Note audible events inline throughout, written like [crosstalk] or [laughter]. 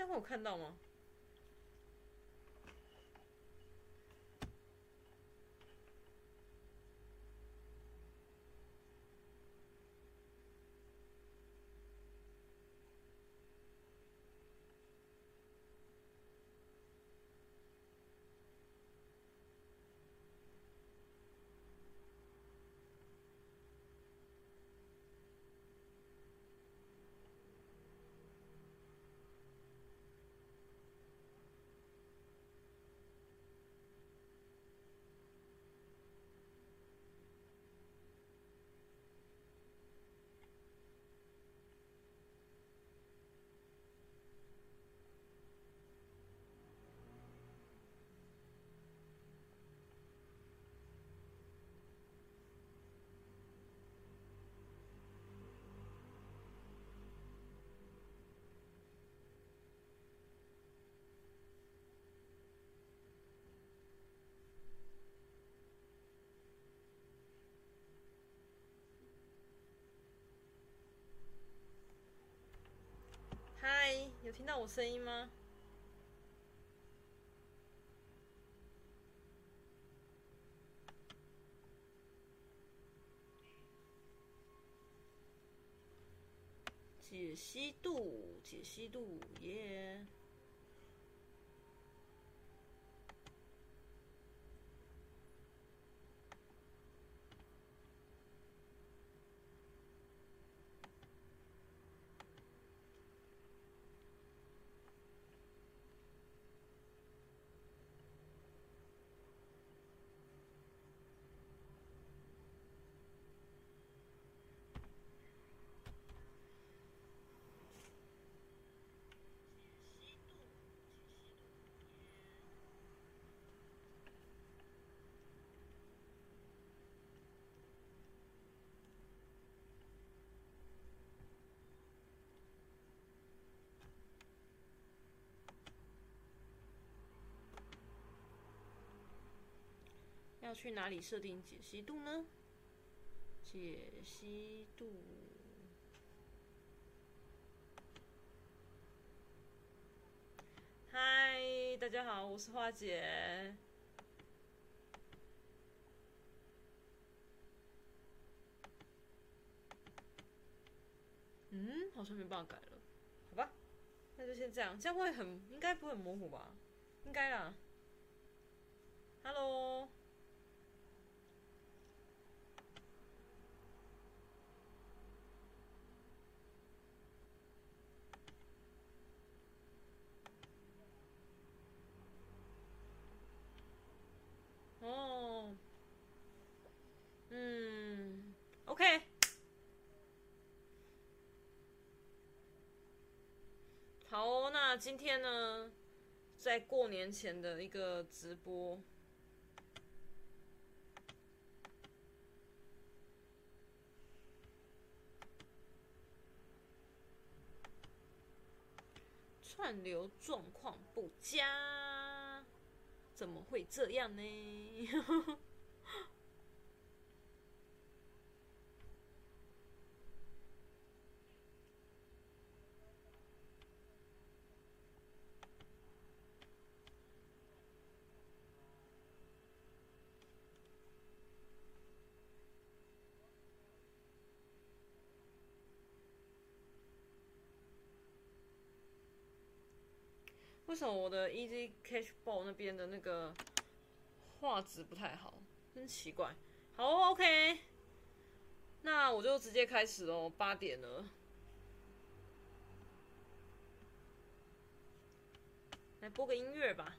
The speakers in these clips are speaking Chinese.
这样会有看到吗？有听到我声音吗？解析度，解析度，耶！要去哪里设定解析度呢？解析度。嗨，大家好，我是花姐。嗯，好像没办法改了，好吧，那就先这样，这样会很，应该不会很模糊吧？应该啦。Hello。那今天呢，在过年前的一个直播，串流状况不佳，怎么会这样呢？[laughs] 为什么我的 Easy Catch Ball 那边的那个画质不太好？真奇怪。好，OK，那我就直接开始喽。八点了，来播个音乐吧。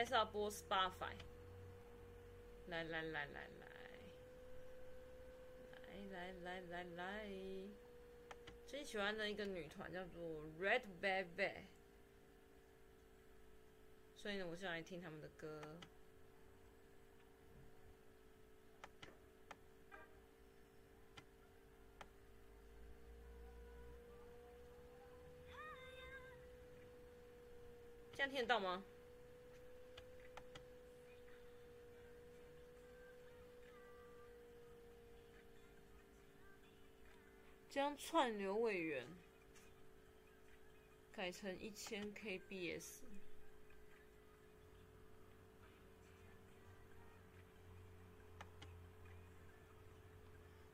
该是要播 Spotify。来来来来来，来来来来来，最喜欢的一个女团叫做 Red Velvet，所以呢，我想来听他们的歌。这样听得到吗？将串流位元改成一千 kbs。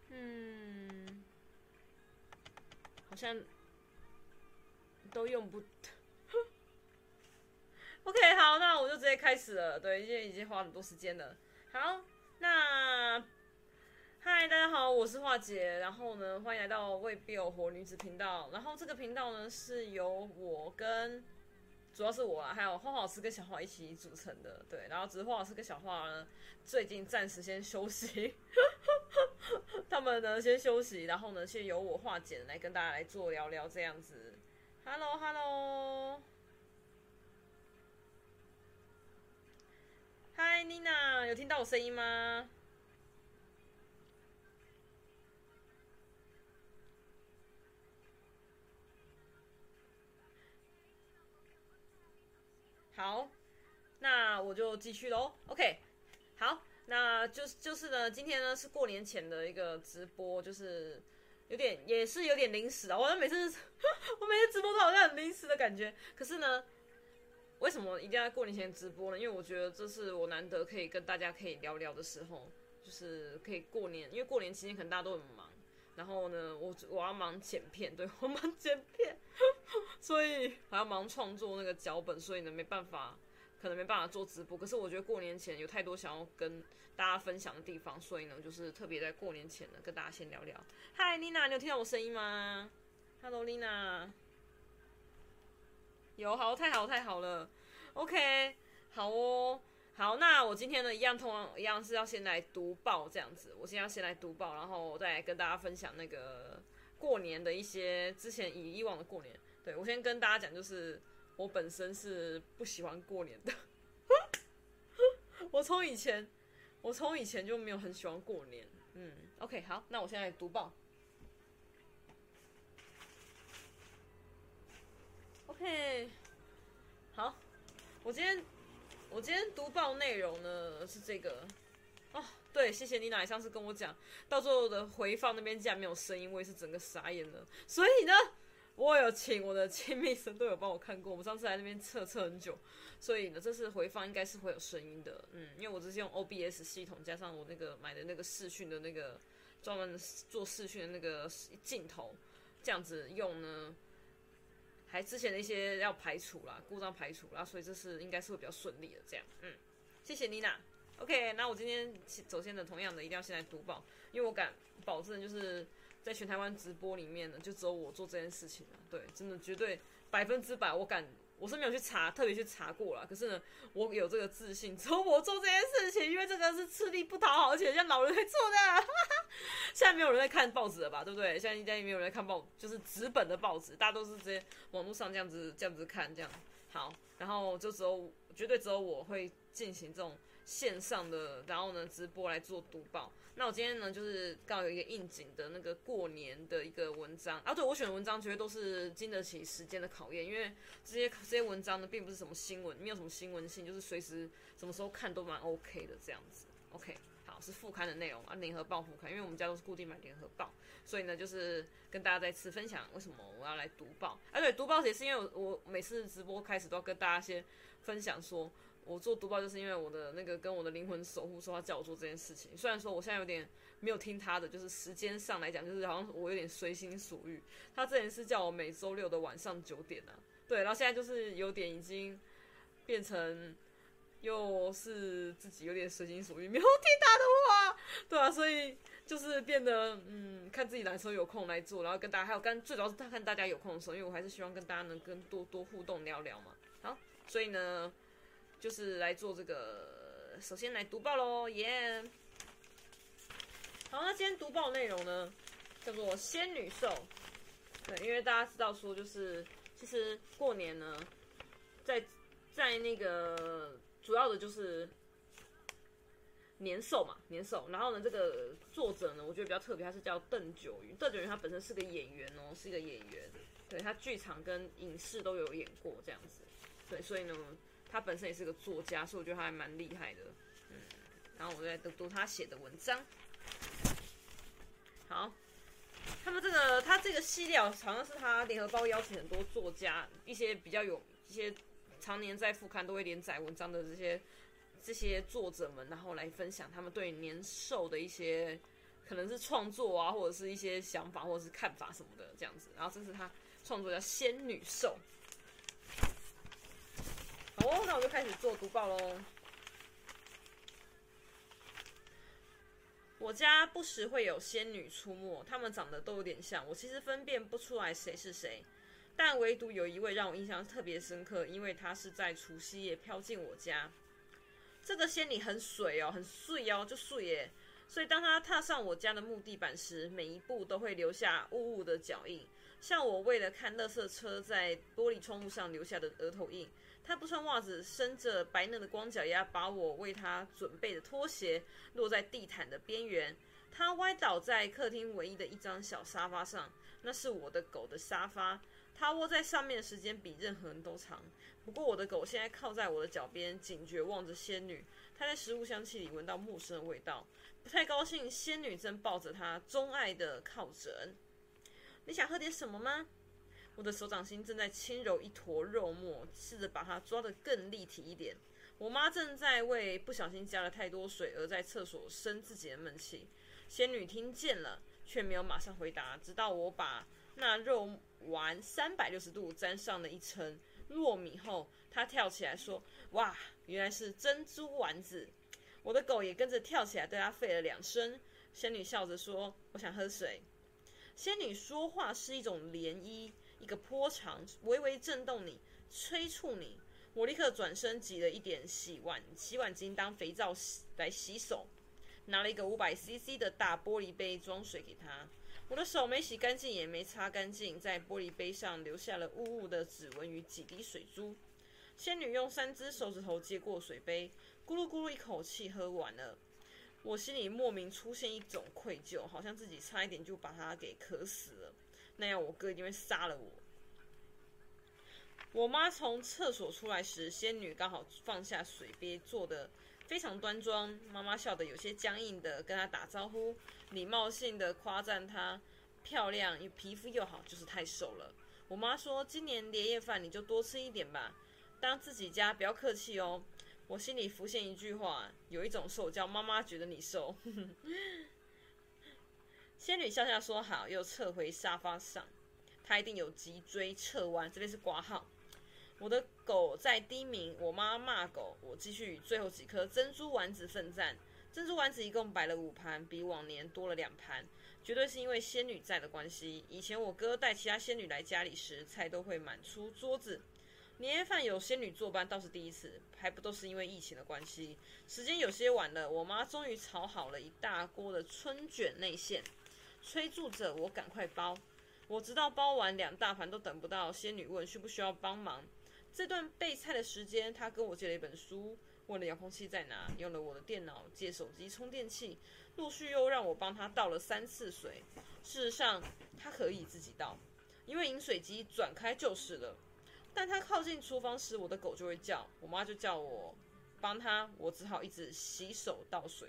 嗯，好像都用不。[laughs] OK，好，那我就直接开始了。对，因为已经花很多时间了。好，那嗨，大家好，我是樺姐。然后呢，欢迎来到未必有活女子频道。然后这个频道呢，是由我跟主要是我啊，还有樺樺老师跟小花一起组成的。对，然后只是花老师跟小花呢，最近暂时先休息，[laughs] 他们呢先休息，然后呢，先由我化姐来跟大家来做聊聊这样子。Hello，Hello。嗨，妮娜，有听到我声音吗？好，那我就继续喽。OK，好，那就是就是呢，今天呢是过年前的一个直播，就是有点也是有点临时啊。我每次 [laughs] 我每次直播都好像很临时的感觉，可是呢。为什么一定要过年前直播呢？因为我觉得这是我难得可以跟大家可以聊聊的时候，就是可以过年，因为过年期间可能大家都很忙，然后呢，我我要忙剪片，对，[laughs] 我忙剪片，[laughs] 所以还要忙创作那个脚本，所以呢没办法，可能没办法做直播。可是我觉得过年前有太多想要跟大家分享的地方，所以呢，就是特别在过年前呢跟大家先聊聊。嗨，Lina，你有听到我声音吗？Hello，Lina。有好，太好太好了，OK，好哦，好，那我今天呢一样，通一样是要先来读报这样子，我先要先来读报，然后我再跟大家分享那个过年的一些之前以以往的过年，对，我先跟大家讲，就是我本身是不喜欢过年的，我从以前我从以前就没有很喜欢过年，嗯，OK，好，那我现在读报。OK，好，我今天我今天读报内容呢是这个哦，对，谢谢你奶上次跟我讲，到最后的回放那边竟然没有声音，我也是整个傻眼了。所以呢，我有请我的亲密神都有帮我看过，我们上次来那边测测很久，所以呢，这次回放应该是会有声音的，嗯，因为我只是用 OBS 系统加上我那个买的那个视讯的那个专门做视讯的那个镜头，这样子用呢。还之前的一些要排除啦，故障排除啦，所以这次应该是会比较顺利的这样。嗯，谢谢妮娜。OK，那我今天首先的，同样的一定要先来读报，因为我敢保证，就是在全台湾直播里面呢，就只有我做这件事情了。对，真的绝对百分之百，我敢。我是没有去查，特别去查过了。可是呢，我有这个自信，[laughs] 只有我做这件事情，因为这个是吃力不讨好，而且像老人会做的。[laughs] 哈哈，现在没有人在看报纸了吧？对不对？现在应该也没有人在看报，就是纸本的报纸，大家都是直接网络上这样子这样子看，这样好。然后就只有绝对只有我会进行这种。线上的，然后呢，直播来做读报。那我今天呢，就是刚好有一个应景的那个过年的一个文章啊。对，我选的文章绝对都是经得起时间的考验，因为这些这些文章呢，并不是什么新闻，没有什么新闻性，就是随时什么时候看都蛮 OK 的这样子。OK，好，是副刊的内容啊，联合报副刊，因为我们家都是固定买联合报，所以呢，就是跟大家再次分享为什么我要来读报。啊，对，读报也是因为我我每次直播开始都要跟大家先分享说。我做读报就是因为我的那个跟我的灵魂守护说他叫我做这件事情，虽然说我现在有点没有听他的，就是时间上来讲，就是好像我有点随心所欲。他之前是叫我每周六的晚上九点啊，对，然后现在就是有点已经变成又是自己有点随心所欲，没有听他的话，对啊，所以就是变得嗯，看自己哪时候有空来做，然后跟大家还有跟最主要是看大家有空的时候，因为我还是希望跟大家能跟多多互动聊聊嘛。好，所以呢。就是来做这个，首先来读报喽，耶、好，那今天读报内容呢，叫做仙女兽。对，因为大家知道说，就是其实过年呢，在在那个主要的就是年兽嘛，年兽。然后呢，这个作者呢，我觉得比较特别，他是叫邓九云。邓九云他本身是个演员哦，是一个演员。对，他剧场跟影视都有演过这样子。对，所以呢，他本身也是个作家，所以我觉得他还蛮厉害的。嗯，然后我再读读他写的文章。好。他们这个，他这个系列好像是他联合报邀请很多作家，一些比较有一些常年在副刊都会连载文章的这些这些作者们，然后来分享他们对年兽的一些可能是创作啊，或者是一些想法或者是看法什么的这样子。然后这是他创作叫《仙女兽》。好哦，那我就开始做读报喽。我家不时会有仙女出没，她们长得都有点像，我其实分辨不出来谁是谁，但唯独有一位让我印象特别深刻，因为她是在除夕夜飘进我家。这个仙女很水哦，很碎哦，就碎耶。所以当她踏上我家的木地板时，每一步都会留下雾雾的脚印，像我为了看垃圾车在玻璃窗户上留下的额头印。他不穿袜子，伸着白嫩的光脚丫，把我为他准备的拖鞋落在地毯的边缘。他歪倒在客厅唯一的一张小沙发上，那是我的狗的沙发。他窝在上面的时间比任何人都长。不过我的狗现在靠在我的脚边，警觉望着仙女。他在食物香气里闻到陌生的味道，不太高兴。仙女正抱着他钟爱的靠枕。你想喝点什么吗？我的手掌心正在轻揉一坨肉末，试着把它抓得更立体一点。我妈正在为不小心加了太多水而在厕所生自己的闷气。仙女听见了，却没有马上回答，直到我把那肉丸三百六十度沾上了一层糯米后，她跳起来说：“哇，原来是珍珠丸子！”我的狗也跟着跳起来，对她吠了两声。仙女笑着说：“我想喝水。”仙女说话是一种涟漪。一个波长微微震动你，催促你。我立刻转身挤了一点洗碗洗碗精当肥皂洗来洗手，拿了一个五百 CC 的大玻璃杯装水给他。我的手没洗干净，也没擦干净，在玻璃杯上留下了雾雾的指纹与几滴水珠。仙女用三只手指头接过水杯，咕噜咕噜一口气喝完了。我心里莫名出现一种愧疚，好像自己差一点就把它给渴死了。那样我哥一定会杀了我。我妈从厕所出来时，仙女刚好放下水杯，坐得非常端庄。妈妈笑得有些僵硬的跟她打招呼，礼貌性的夸赞她漂亮，又皮肤又好，就是太瘦了。我妈说：“今年年夜饭你就多吃一点吧，当自己家，不要客气哦。”我心里浮现一句话：有一种瘦叫妈妈觉得你瘦。[laughs] 仙女笑笑说好，又撤回沙发上。她一定有脊椎侧弯，这边是挂号。我的狗在低鸣，我妈骂狗。我继续与最后几颗珍珠丸子奋战。珍珠丸子一共摆了五盘，比往年多了两盘，绝对是因为仙女在的关系。以前我哥带其他仙女来家里时，菜都会满出桌子。年夜饭有仙女作伴倒是第一次，还不都是因为疫情的关系。时间有些晚了，我妈终于炒好了一大锅的春卷内馅。催促着我赶快包，我直到包完两大盘都等不到。仙女问需不需要帮忙？这段备菜的时间，她跟我借了一本书，问了遥控器在哪，用了我的电脑借手机充电器，陆续又让我帮她倒了三次水。事实上，她可以自己倒，因为饮水机转开就是了。但她靠近厨房时，我的狗就会叫，我妈就叫我帮她，我只好一直洗手倒水。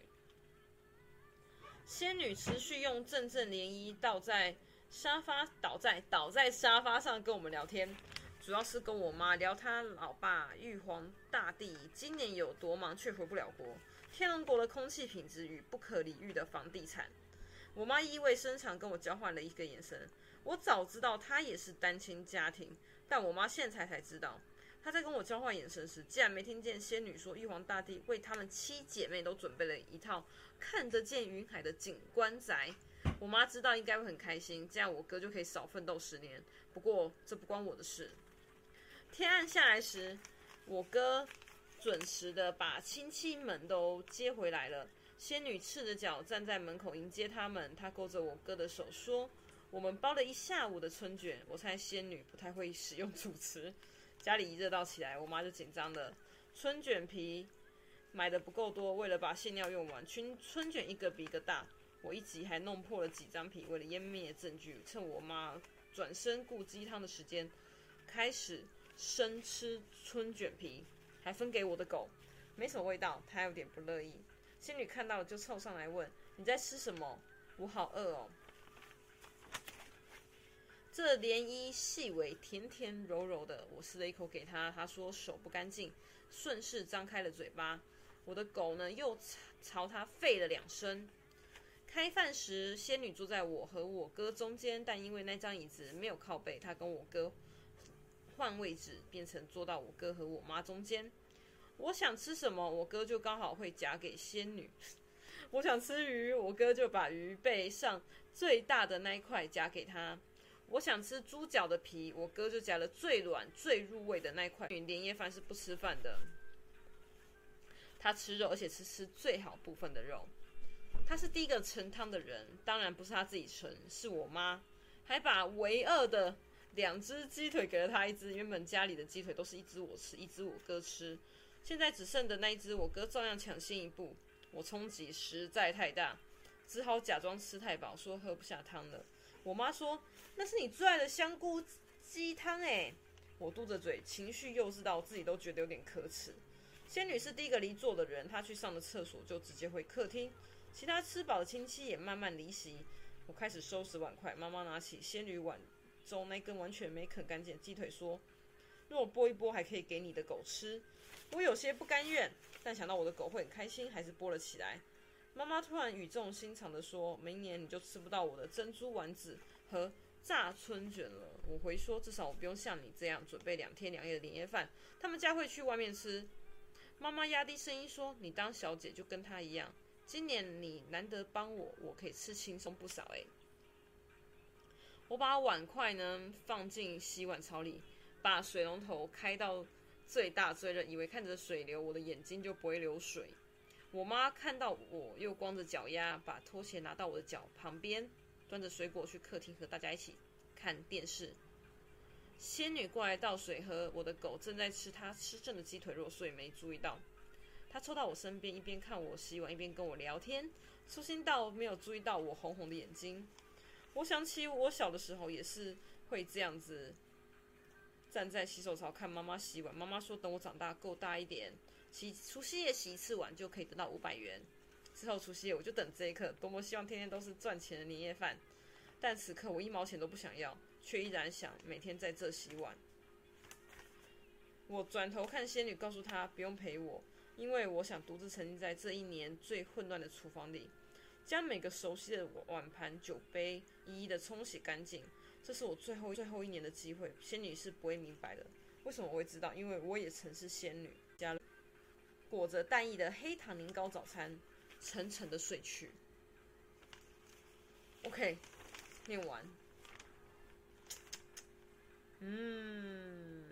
仙女持续用阵阵涟漪倒在沙发，倒在倒在沙发上跟我们聊天，主要是跟我妈聊她老爸玉皇大帝今年有多忙却回不了国，天龙国的空气品质与不可理喻的房地产。我妈意味深长跟我交换了一个眼神，我早知道她也是单亲家庭，但我妈现在才知道。他在跟我交换眼神时，竟然没听见仙女说玉皇大帝为他们七姐妹都准备了一套看得见云海的景观宅。我妈知道应该会很开心，这样我哥就可以少奋斗十年。不过这不关我的事。天暗下来时，我哥准时的把亲戚们都接回来了。仙女赤着脚站在门口迎接他们，她勾着我哥的手说：“我们包了一下午的春卷。”我猜仙女不太会使用主持，家里一热闹起来，我妈就紧张了。春卷皮买的不够多，为了把馅料用完，春春卷一个比一个大。我一急还弄破了几张皮，为了湮灭证据，趁我妈转身顾鸡汤的时间，开始生吃春卷皮，还分给我的狗，没什么味道，它有点不乐意。仙女看到了就凑上来问：“你在吃什么？我好饿哦。”这涟漪细微，甜甜柔柔的，我撕了一口给他，他说手不干净，顺势张开了嘴巴。我的狗呢，又朝他吠了两声。开饭时，仙女坐在我和我哥中间，但因为那张椅子没有靠背，她跟我哥换位置，变成坐到我哥和我妈中间。我想吃什么，我哥就刚好会夹给仙女。我想吃鱼，我哥就把鱼背上最大的那一块夹给他。我想吃猪脚的皮，我哥就夹了最软、最入味的那块。年夜饭是不吃饭的，他吃肉，而且是吃最好部分的肉。他是第一个盛汤的人，当然不是他自己盛，是我妈，还把唯二的两只鸡腿给了他一只。原本家里的鸡腿都是一只我吃，一只我哥吃。现在只剩的那一只，我哥照样抢先一步。我冲击实在太大，只好假装吃太饱，说喝不下汤了。我妈说：“那是你最爱的香菇鸡汤哎！”我嘟着嘴，情绪幼稚到自己都觉得有点可耻。仙女是第一个离座的人，她去上了厕所就直接回客厅，其他吃饱的亲戚也慢慢离席。我开始收拾碗筷，妈妈拿起仙女碗中那根完全没啃干净的鸡腿，说：“若我剥一剥，还可以给你的狗吃。”我有些不甘愿，但想到我的狗会很开心，还是剥了起来。妈妈突然语重心长地说：“明年你就吃不到我的珍珠丸子和炸春卷了。”我回说：“至少我不用像你这样准备两天两夜的年夜饭，他们家会去外面吃。”妈妈压低声音说：“你当小姐就跟她一样，今年你难得帮我，我可以吃轻松不少。”诶，我把碗筷呢放进洗碗槽里，把水龙头开到。最大最热，以为看着水流，我的眼睛就不会流水。我妈看到我又光着脚丫，把拖鞋拿到我的脚旁边，端着水果去客厅和大家一起看电视。仙女过来倒水喝，我的狗正在吃它吃剩的鸡腿肉，所以没注意到。它凑到我身边，一边看我洗碗，一边跟我聊天，粗心到没有注意到我红红的眼睛。我想起我小的时候也是会这样子。站在洗手槽看妈妈洗碗，妈妈说等我长大够大一点，洗除夕夜洗一次碗就可以得到五百元。之后除夕夜我就等这一刻，多么希望天天都是赚钱的年夜饭。但此刻我一毛钱都不想要，却依然想每天在这洗碗。我转头看仙女，告诉她不用陪我，因为我想独自沉浸在这一年最混乱的厨房里，将每个熟悉的碗盘酒杯一一的冲洗干净。这是我最后最后一年的机会，仙女是不会明白的。为什么我会知道？因为我也曾是仙女。加裹着蛋液的黑糖年糕早餐，沉沉的睡去。OK，念完。嗯，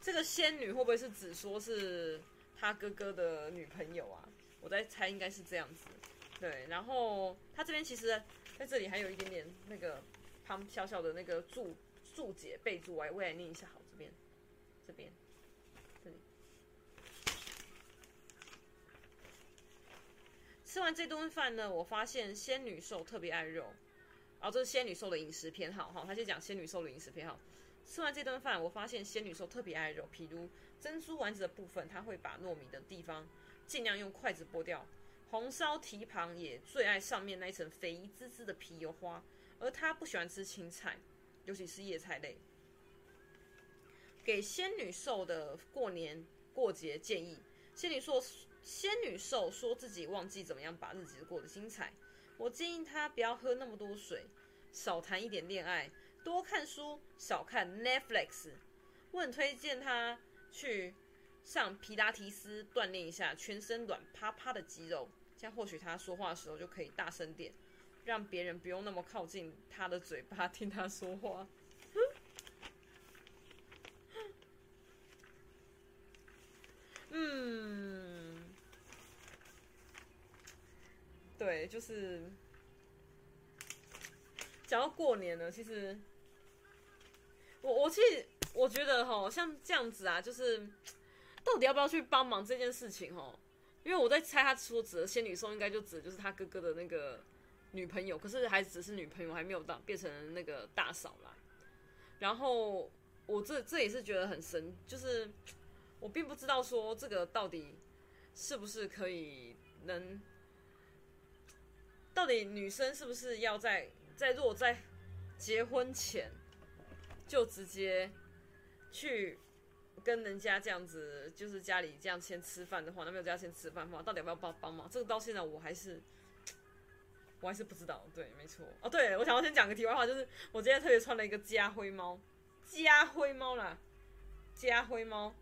这个仙女会不会是指说是他哥哥的女朋友啊？我在猜，应该是这样子。对，然后他这边其实在这里还有一点点那个旁小小的那个注注解备注，我我来念一下。好，这边，这边，这里。吃完这顿饭呢，我发现仙女兽特别爱肉，然后这是仙女兽的饮食偏好哈。他先讲仙女兽的饮食偏好。吃完这顿饭，我发现仙女兽特别爱肉，譬如珍珠丸子的部分，他会把糯米的地方尽量用筷子剥掉。红烧蹄膀也最爱上面那一层肥滋滋的皮油花，而他不喜欢吃青菜，尤其是叶菜类。给仙女兽的过年过节建议：仙女兽，仙女兽说自己忘记怎么样把日子过得精彩。我建议她不要喝那么多水少谈一点恋爱多看书少看 netflix 我很推荐她去上皮达提斯锻炼一下全身软趴趴的肌肉这样或许她说话的时候就可以大声点让别人不用那么靠近她的嘴巴听她说话。[laughs] 嗯。对，就是讲到过年了，其实我我其实我觉得哈，像这样子啊，就是到底要不要去帮忙这件事情哈？因为我在猜，他说指的仙女送应该就指的就是他哥哥的那个女朋友，可是还只是女朋友，还没有到变成那个大嫂啦。然后我这这也是觉得很神，就是我并不知道说这个到底是不是可以能，到底女生是不是要在在如果在结婚前就直接去。跟人家这样子，就是家里这样先吃饭的话，男朋友家先吃饭的话，到底要不要帮帮忙？这个到现在我还是，我还是不知道。对，没错。哦，对，我想要先讲个题外话，就是我今天特别穿了一个家徽猫，家徽猫啦，家徽猫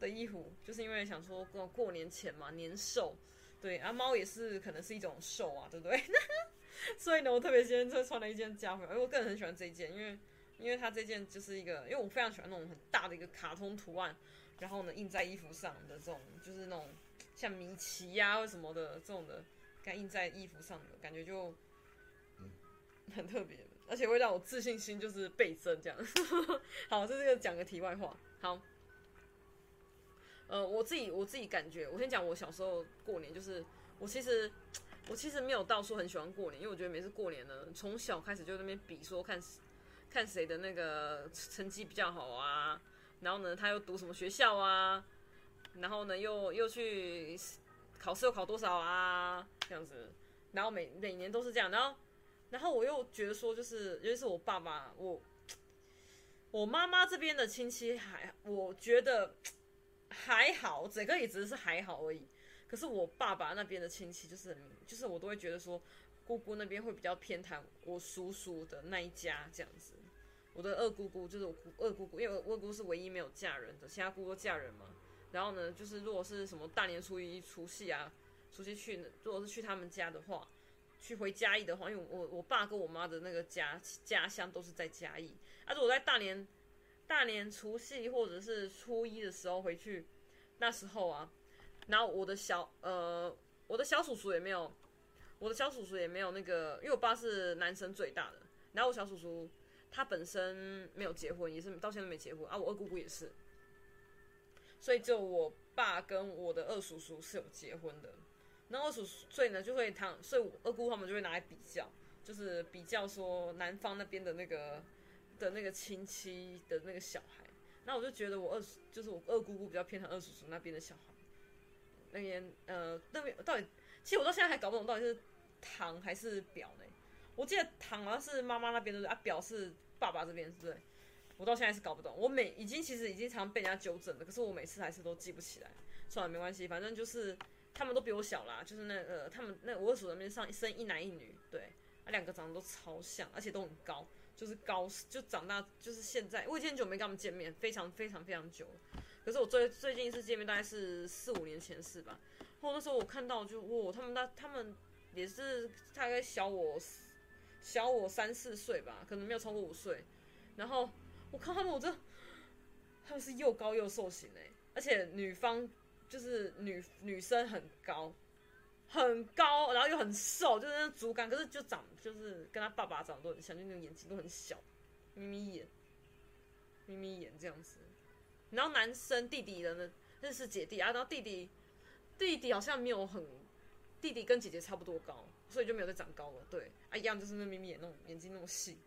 的衣服，就是因为想说过过年前嘛，年兽，对啊，猫也是可能是一种兽啊，对不对？[laughs] 所以呢，我特别今天就穿了一件家徽，因为我个人很喜欢这一件，因为。因为它这件就是一个，因为我非常喜欢那种很大的一个卡通图案，然后呢印在衣服上的这种，就是那种像米奇呀、啊、或什么的这种的，该印在衣服上的感觉就很特别，而且会让我自信心就是倍增这样。[laughs] 好，这是个讲个题外话。好，呃，我自己我自己感觉，我先讲我小时候过年，就是我其实我其实没有到说很喜欢过年，因为我觉得每次过年呢，从小开始就那边比说看。看谁的那个成绩比较好啊，然后呢，他又读什么学校啊，然后呢，又又去考试又考多少啊，这样子，然后每每年都是这样，然后，然后我又觉得说，就是尤其是我爸爸，我我妈妈这边的亲戚还，我觉得还好，整个也只是还好而已，可是我爸爸那边的亲戚就是就是我都会觉得说。姑姑那边会比较偏袒我叔叔的那一家这样子，我的二姑姑就是我姑二姑姑，因为我二姑姑是唯一没有嫁人的，其他姑姑嫁人嘛。然后呢，就是如果是什么大年初一、除夕啊，除夕去，如果是去他们家的话，去回嘉义的话，因为我我爸跟我妈的那个家家乡都是在嘉义，啊，如果在大年大年除夕或者是初一的时候回去，那时候啊，然后我的小呃我的小叔叔也没有。我的小叔叔也没有那个，因为我爸是男生最大的，然后我小叔叔他本身没有结婚，也是到现在没结婚啊。我二姑姑也是，所以就我爸跟我的二叔叔是有结婚的。然后二叔所以呢就会他，所以我二姑他们就会拿来比较，就是比较说男方那边的那个的那个亲戚的那个小孩。那我就觉得我二叔就是我二姑姑比较偏袒二叔叔那边的小孩。那边呃那边到底，其实我到现在还搞不懂到底是。堂还是表呢？我记得堂好像是妈妈那边的，啊，表是爸爸这边，是不是？我到现在是搞不懂。我每已经其实已经常被人家纠正了，可是我每次还是都记不起来。算了，没关系，反正就是他们都比我小啦。就是那个他们那我二叔那边上生一男一女，对，啊，两个长得都超像，而且都很高，就是高就长大就是现在。我已经很久没跟他们见面，非常非常非常久了。可是我最最近一次见面大概是四五年前是吧？然后那时候我看到就哇，他们那他们。也是大概小我小我三四岁吧，可能没有超过五岁。然后我看他们，我这他们是又高又瘦型哎，而且女方就是女女生很高很高，然后又很瘦，就是那竹竿，可是就长就是跟他爸爸长得都很像，就那种眼睛都很小，眯眯眼，眯眯眼这样子。然后男生弟弟的呢，认识姐弟啊，然后弟弟弟弟好像没有很。弟弟跟姐姐差不多高，所以就没有再长高了。对，啊，一样就是那眯眯眼那种眼睛那种细，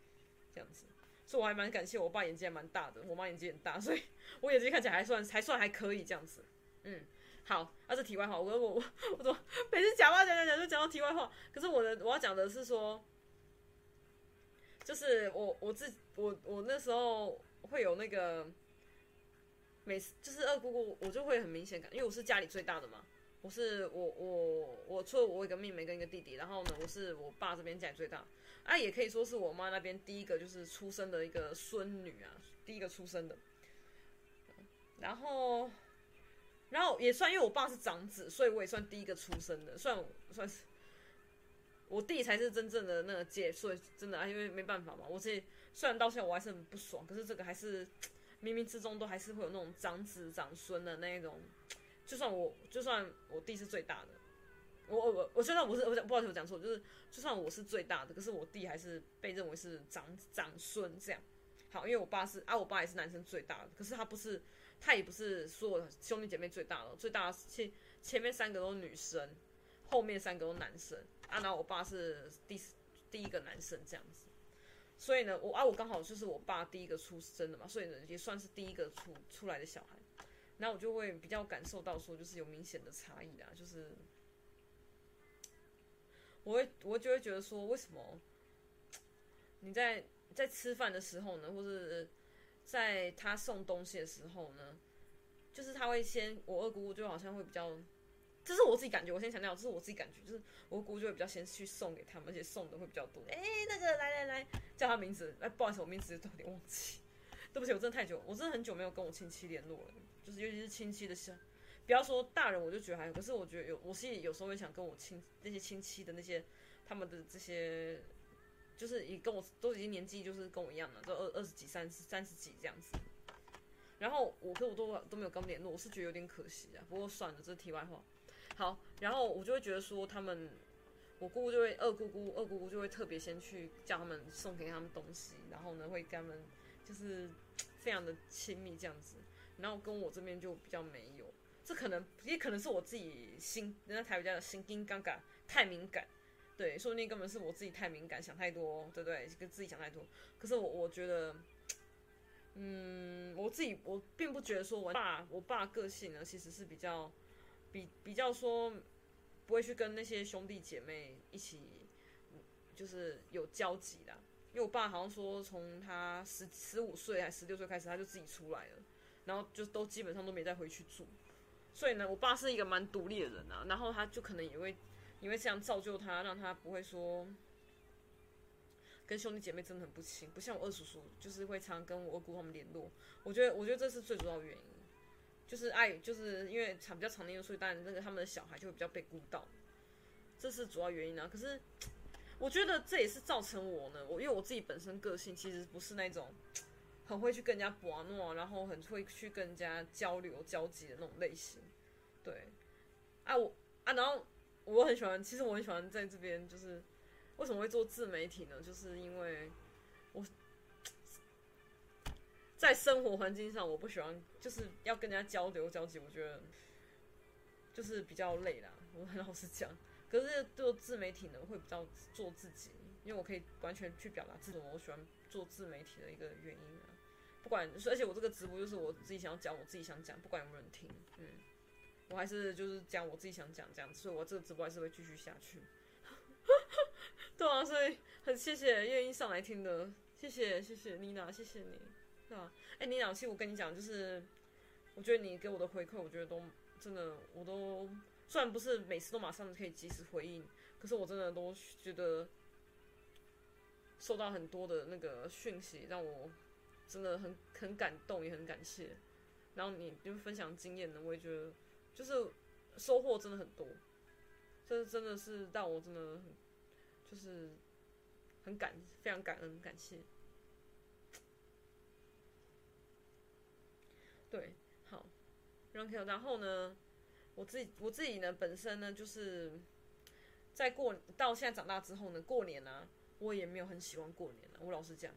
这样子。所以我还蛮感谢我爸眼睛还蛮大的，我妈眼睛很大，所以我眼睛看起来还算还算还可以这样子。嗯，好，那、啊、这题外话，我我我我说每次讲话讲讲讲就讲到题外话，可是我的我要讲的是说，就是我我自我我那时候会有那个，每次就是二姑姑，我就会很明显感，因为我是家里最大的嘛。我是我我我除了我一个妹妹跟一个弟弟，然后呢，我是我爸这边家里最大，啊，也可以说是我妈那边第一个就是出生的一个孙女啊，第一个出生的。然后，然后也算，因为我爸是长子，所以我也算第一个出生的，算算是我弟才是真正的那个姐，所以真的啊，因为没办法嘛，我这虽然到现在我还是很不爽，可是这个还是冥冥之中都还是会有那种长子长孙的那种。就算我就算我弟是最大的，我我我就算我是我不好意思我讲错，就是就算我是最大的，可是我弟还是被认为是长长孙这样。好，因为我爸是啊，我爸也是男生最大的，可是他不是，他也不是说兄弟姐妹最大的，最大的前前面三个都是女生，后面三个都是男生啊，然后我爸是第第一个男生这样子，所以呢，我啊我刚好就是我爸第一个出生的嘛，所以呢也算是第一个出出来的小孩，然后我就会比较感受到说就是有明显的差异啊，就是我会我就会觉得说为什么你在。在吃饭的时候呢，或是在他送东西的时候呢，就是他会先，我二姑姑就好像会比较，这是我自己感觉，我先强调，这是我自己感觉，就是我二姑姑就会比较先去送给他们，而且送的会比较多。哎、欸，那个来来来，叫他名字，哎，不好意思，我名字都有点忘记，[laughs] 对不起，我真的太久，我真的很久没有跟我亲戚联络了，就是尤其是亲戚的事，不要说大人，我就觉得还有，可是我觉得有，我心里有时候会想跟我亲那些亲戚的那些他们的这些。就是也跟我都已经年纪就是跟我一样了，都二二十几、三十、三十几这样子。然后我跟我都都没有跟他们联络，我是觉得有点可惜啊。不过算了，这是题外话。好，然后我就会觉得说他们，我姑姑就会二姑姑、二姑姑就会特别先去叫他们送给他们东西，然后呢会跟他们就是非常的亲密这样子。然后跟我这边就比较没有，这可能也可能是我自己心，人家台语叫的心惊尴尬，太敏感。对，说不定根本是我自己太敏感，想太多，对不对？跟自己想太多。可是我我觉得，嗯，我自己我并不觉得说我爸我爸个性呢，其实是比较比比较说不会去跟那些兄弟姐妹一起，就是有交集的。因为我爸好像说从他十十五岁还十六岁开始，他就自己出来了，然后就都基本上都没再回去住。所以呢，我爸是一个蛮独立的人啊，然后他就可能也会。因为这样造就他，让他不会说跟兄弟姐妹真的很不亲，不像我二叔叔，就是会常跟我二姑他们联络。我觉得，我觉得这是最主要的原因，就是爱，就是因为长比较长年，所以当然那个他们的小孩就会比较被孤到，这是主要原因啊。可是我觉得这也是造成我呢，我因为我自己本身个性其实不是那种很会去跟人家玩闹，然后很会去跟人家交流交集的那种类型。对，啊我啊然后。我很喜欢，其实我很喜欢在这边，就是为什么会做自媒体呢？就是因为我 [tsk] 在生活环境上，我不喜欢就是要跟人家交流交集，我觉得就是比较累啦。我很老实讲，可是做自媒体呢，会比较做自己，因为我可以完全去表达自己。我喜欢做自媒体的一个原因啊，不管，而且我这个直播就是我自己想要讲，我自己想讲，不管有没有人听，嗯。我还是就是讲我自己想讲这样，所以我这个直播还是会继续下去。[laughs] 对啊，所以很谢谢愿意上来听的，谢谢谢谢妮娜，谢谢你，对吧？哎，妮娜，其实我跟你讲，就是我觉得你给我的回馈，我觉得都真的，我都虽然不是每次都马上可以及时回应，可是我真的都觉得收到很多的那个讯息，让我真的很很感动，也很感谢。然后你就分享经验呢，我也觉得。就是收获真的很多，这真的是让我真的很，就是很感非常感恩感谢。对，好，然后然后呢，我自己我自己呢本身呢就是在过到现在长大之后呢，过年啊，我也没有很喜欢过年了，我老实讲，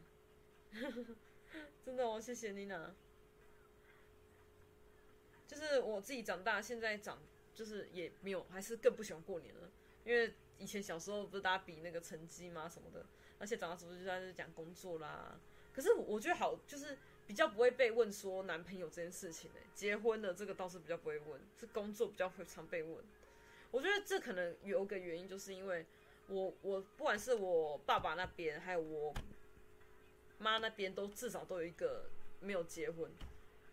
[laughs] 真的哦，谢谢妮娜。就是我自己长大，现在长就是也没有，还是更不喜欢过年了。因为以前小时候不是大家比那个成绩嘛什么的，而且长大之后就在讲工作啦。可是我觉得好，就是比较不会被问说男朋友这件事情呢、结婚的这个倒是比较不会问，是工作比较会常被问。我觉得这可能有个原因，就是因为我我不管是我爸爸那边，还有我妈那边，都至少都有一个没有结婚。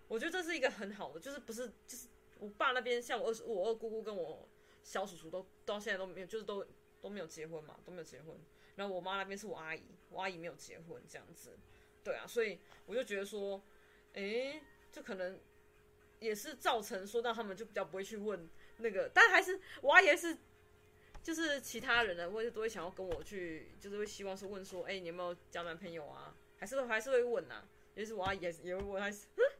我觉得这是一个很好的，就是不是就是我爸那边，像我二我二姑姑跟我小叔叔都到现在都没有，就是都都没有结婚嘛，都没有结婚。然后我妈那边是我阿姨，我阿姨没有结婚这样子，对啊，所以我就觉得说，诶，这可能也是造成说到他们就比较不会去问那个，但还是我阿姨是就是其他人呢，或者都会想要跟我去，就是会希望说问说，诶，你有没有交男朋友啊？还是还是会问呐、啊，也是我阿姨也也会问，还是。[laughs]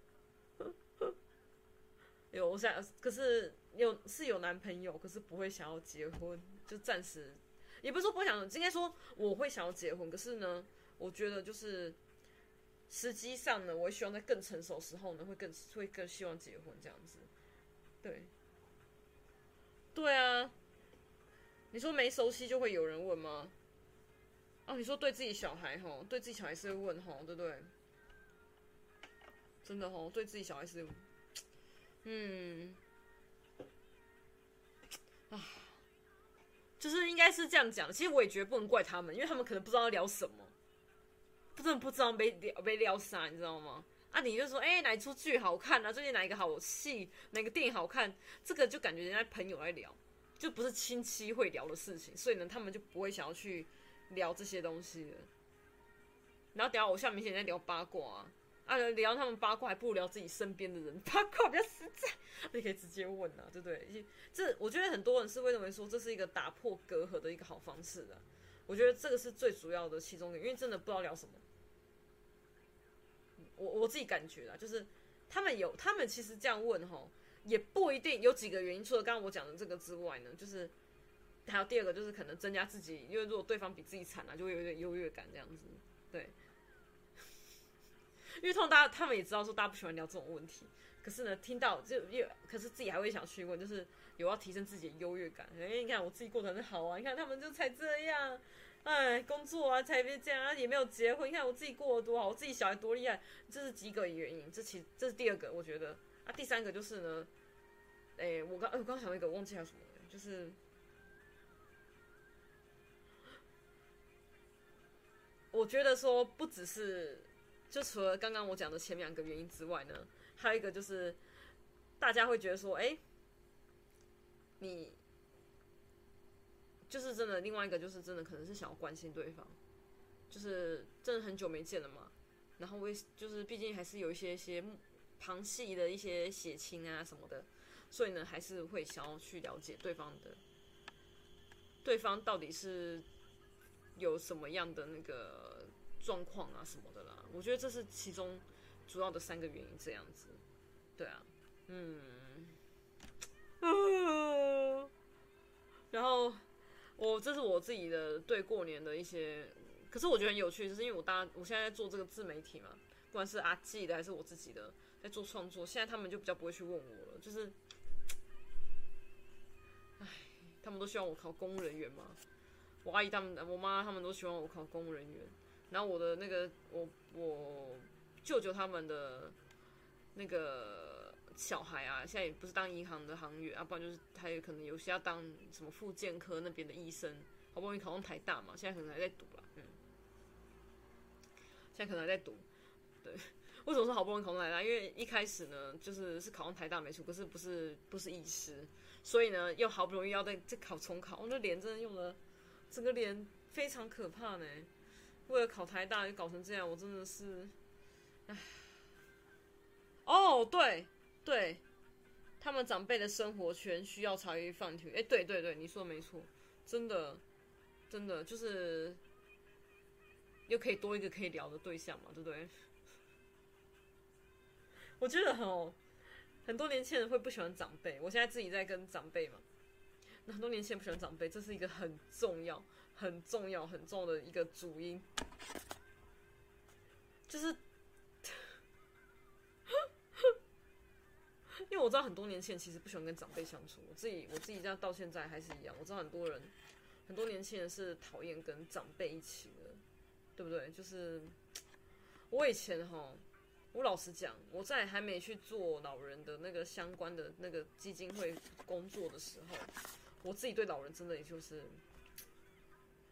有我想，可是有是有男朋友，可是不会想要结婚，就暂时也不是说不想，应该说我会想要结婚，可是呢，我觉得就是实际上呢，我希望在更成熟时候呢，会更会更希望结婚这样子，对，对啊，你说没熟悉就会有人问吗？哦，你说对自己小孩吼，对自己小孩是会问吼，对不对？真的吼，对自己小孩是。嗯，啊，就是应该是这样讲。其实我也觉得不能怪他们，因为他们可能不知道聊什么，真的不知道没聊没聊啥，你知道吗？啊，你就说，哎、哪一出剧好看啊？最近哪一个好戏？哪个电影好看？这个就感觉人家朋友在聊，就不是亲戚会聊的事情，所以呢，他们就不会想要去聊这些东西了。然后等下我下面现在聊八卦。啊，聊他们八卦还不如聊自己身边的人，八卦比较实在，你可以直接问啊，对不对？这我觉得很多人是为什么说这是一个打破隔阂的一个好方式的？我觉得这个是最主要的其中一个，因为真的不知道聊什么。我我自己感觉啊，就是他们有，他们其实这样问吼，也不一定有几个原因。除了刚刚我讲的这个之外呢，就是还有第二个，就是可能增加自己，因为如果对方比自己惨啊，就会有点优越感这样子，对。因为通常大家他们也知道说大家不喜欢聊这种问题，可是呢，听到就又可是自己还会想去问，就是有要提升自己的优越感。哎，你看我自己过得很好啊，你看他们就才这样，哎，工作啊才别这样啊，也没有结婚。你看我自己过得多好，我自己小孩多厉害，这是几个原因。这其这是第二个，我觉得啊，第三个就是呢，哎，我刚我刚想到一个，忘记还有什么了，就是我觉得说不只是。就除了刚刚我讲的前两个原因之外呢，还有一个就是，大家会觉得说，哎，你就是真的。另外一个就是真的，可能是想要关心对方，就是真的很久没见了嘛。然后为就是毕竟还是有一些些旁系的一些血亲啊什么的，所以呢，还是会想要去了解对方的，对方到底是有什么样的那个状况啊什么的啦。我觉得这是其中主要的三个原因，这样子，对啊，嗯，然后我这是我自己的对过年的一些，可是我觉得很有趣，就是因为我大我现在在做这个自媒体嘛，不管是阿纪的还是我自己的在做创作，现在他们就比较不会去问我了，就是，哎，他们都希望我考公务人员嘛，我阿姨他们、我妈他们都希望我考公务人员。然后我的那个我我舅舅他们的那个小孩啊，现在也不是当银行的行员啊，不然就是他也可能有些要当什么复健科那边的医生，好不容易考上台大嘛，现在可能还在读了，嗯，现在可能还在读，对，[laughs] 为什么说好不容易考上台大？因为一开始呢，就是是考上台大没错，可是不是不是医师，所以呢又好不容易要再再考重考，我那脸真的用了，整个脸非常可怕呢。为了考台大就搞成这样，我真的是，唉。哦，对对，他们长辈的生活圈需要茶余饭后。哎，对对对，你说的没错，真的真的就是又可以多一个可以聊的对象嘛，对不对？[laughs] 我觉得很很多年轻人会不喜欢长辈，我现在自己在跟长辈嘛，那很多年轻人不喜欢长辈，这是一个很重要。很重要、很重要的一个主因，就是，[laughs] 因为我知道很多年轻人其实不喜欢跟长辈相处。我自己，我自己这样到现在还是一样。我知道很多人，很多年轻人是讨厌跟长辈一起的，对不对？就是我以前哈，我老实讲，我在还没去做老人的那个相关的那个基金会工作的时候，我自己对老人真的也就是。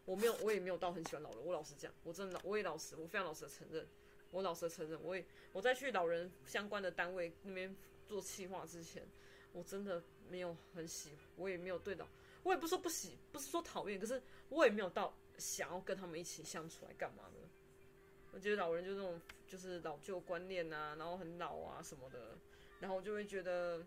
我没有，我也没有到很喜欢老人。我老实讲，我真的，我也老实，我非常老实的承认，我老实的承认，我也我在去老人相关的单位那边做企划之前，我真的没有很喜，我也没有对老，我也不说不喜，不是说讨厌，可是我也没有到想要跟他们一起相处来干嘛的。我觉得老人就那种就是老旧观念啊，然后很老啊什么的，然后我就会觉得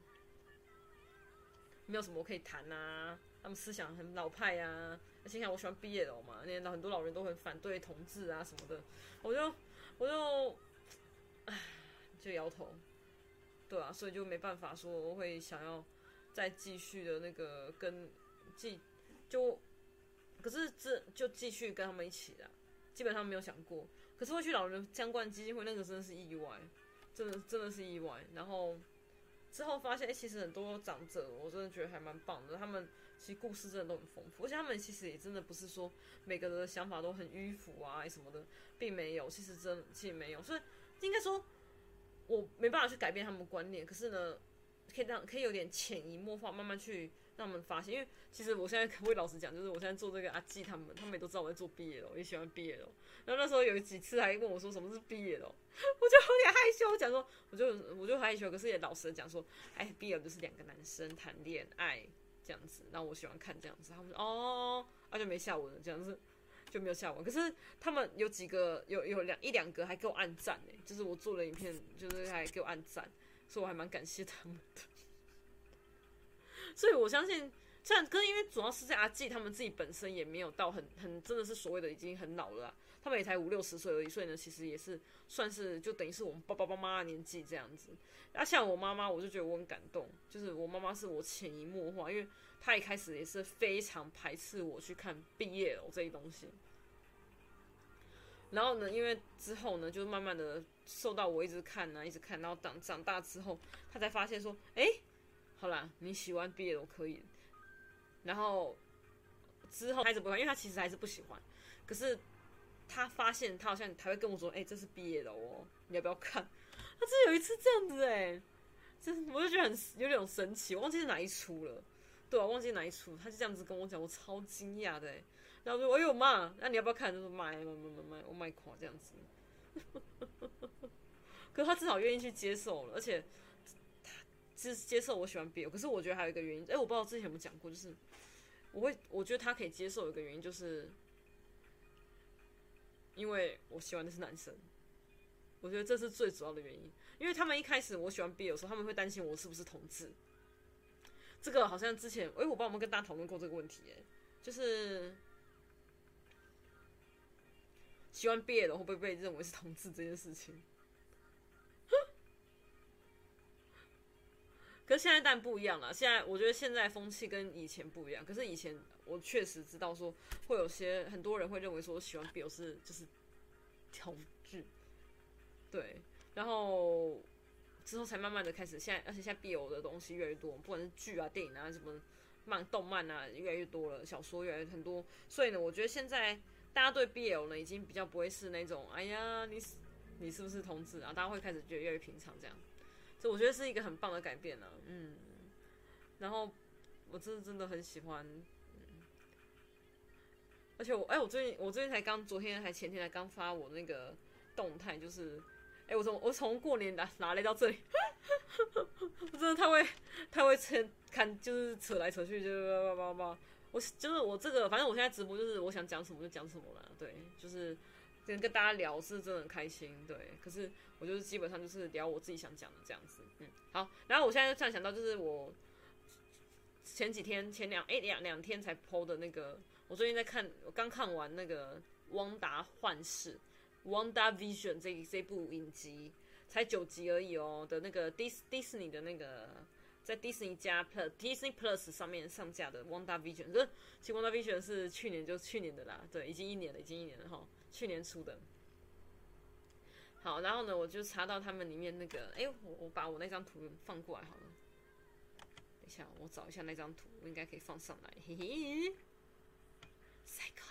没有什么可以谈啊，他们思想很老派啊。而且看我喜欢 BL 嘛，那很多老人都很反对同志啊什么的，我就我就唉，就摇头。对啊，所以就没办法说我会想要再继续的那个跟继就，可是这就继续跟他们一起的，基本上没有想过。可是会去老人相关基金会，那个真的是意外，真的真的是意外。然后之后发现，哎、其实很多长者，我真的觉得还蛮棒的。他们其实故事真的都很丰富，而且他们其实也真的不是说每个人的想法都很迂腐啊什么的，并没有。其实真其实没有，所以应该说，我没办法去改变他们的观念。可是呢，可以让可以有点潜移默化，慢慢去。让他们发现，因为其实我现在可不可以老实讲，就是我现在做这个阿季他们，他们也都知道我在做毕业了我也喜欢毕业了。然后那时候有几次还问我说什么是毕业了我就有点害羞，讲说我就我就害羞，可是也老实的讲说，哎，BL 就是两个男生谈恋爱这样子，然后我喜欢看这样子，他们说哦，那、就没下文了，这样子就没有下文。可是他们有几个有有两一两个还给我按赞呢，就是我做了影片，就是还给我按赞，所以我还蛮感谢他们的。[laughs] 所以我相信，虽然，可是因为主要是在阿季他们自己本身也没有到很很真的是所谓的已经很老了，他们也才五六十岁而已，所以呢，其实也是算是就等于是我们爸爸妈妈的年纪这样子。那像我妈妈，我就觉得我很感动，就是我妈妈是我潜移默化，因为她一开始也是非常排斥我去看 BL 这一东西。然后呢，因为之后呢，就慢慢的受到我一直看呢、啊，一直看，然后长长大之后，她才发现说，哎、好啦，你喜欢毕业都可以，然后之后孩子不看，因为她其实还是不喜欢。可是他发现他好像他会跟我说：“哎、这是毕业的哦，你要不要看？” [laughs] 他真有一次这样子哎，真我就觉得很有点神奇，我忘记是哪一出了。对啊，忘记哪一出，他就这样子跟我讲，我超惊讶的。然后说：“哎呦妈，那你要不要看？”就说：“买买买买买，我买垮这样子。”可是他至少愿意去接受了，而且。是接受我喜欢别可是我觉得还有一个原因，哎、我不知道之前有没有讲过，就是我会，我觉得他可以接受一个原因，就是因为我喜欢的是男生，我觉得这是最主要的原因。因为他们一开始我喜欢 BL 的时候，他们会担心我是不是同志。这个好像之前，哎、我帮我们跟大家讨论过这个问题，哎，就是喜欢 B 的会不会被认为是同志这件事情。[laughs] 可是现在但不一样了。现在我觉得现在风气跟以前不一样。可是以前我确实知道说，会有些很多人会认为说我，喜欢 BL 是就是同志，对。然后之后才慢慢的开始，现在而且现在 BL 的东西越来越多，不管是剧啊、电影啊、什么漫、动漫啊，越来越多了，小说越来越很多。所以呢，我觉得现在大家对 BL 呢，已经比较不会是那种，哎呀，你你是不是同志啊？大家会开始觉得越来越平常这样。我觉得是一个很棒的改变呢、啊，嗯，然后我真的真的很喜欢，而且我哎、我最近我最近才刚昨天还前天才刚发我那个动态，就是哎、我从我从过年拿拿来到这里，[laughs] 我真的太会太会扯看，就是扯来扯去，就叭叭叭叭，我就是我这个，反正我现在直播就是我想讲什么就讲什么了，对，就是。跟跟大家聊是真的很开心，对。可是我就是基本上就是聊我自己想讲的这样子，嗯，好。然后我现在就突然想到，就是我前几天前两哎两两天才 PO 的那个，我最近在看，我刚看完那个《汪达幻视》（WandaVision） 这这部影集，才九集而已哦的那个迪士迪士尼的那个在迪士尼加 Plus Disney Plus 上面上架的《WandaVision》，这其实《WandaVision》是去年就去年的啦，对，已经一年了，已经一年了哈。去年出的，好，然后呢，我就查到他们里面那个，哎，我我把我那张图放过来好了，等一下我找一下那张图，我应该可以放上来，嘿嘿，Psycho，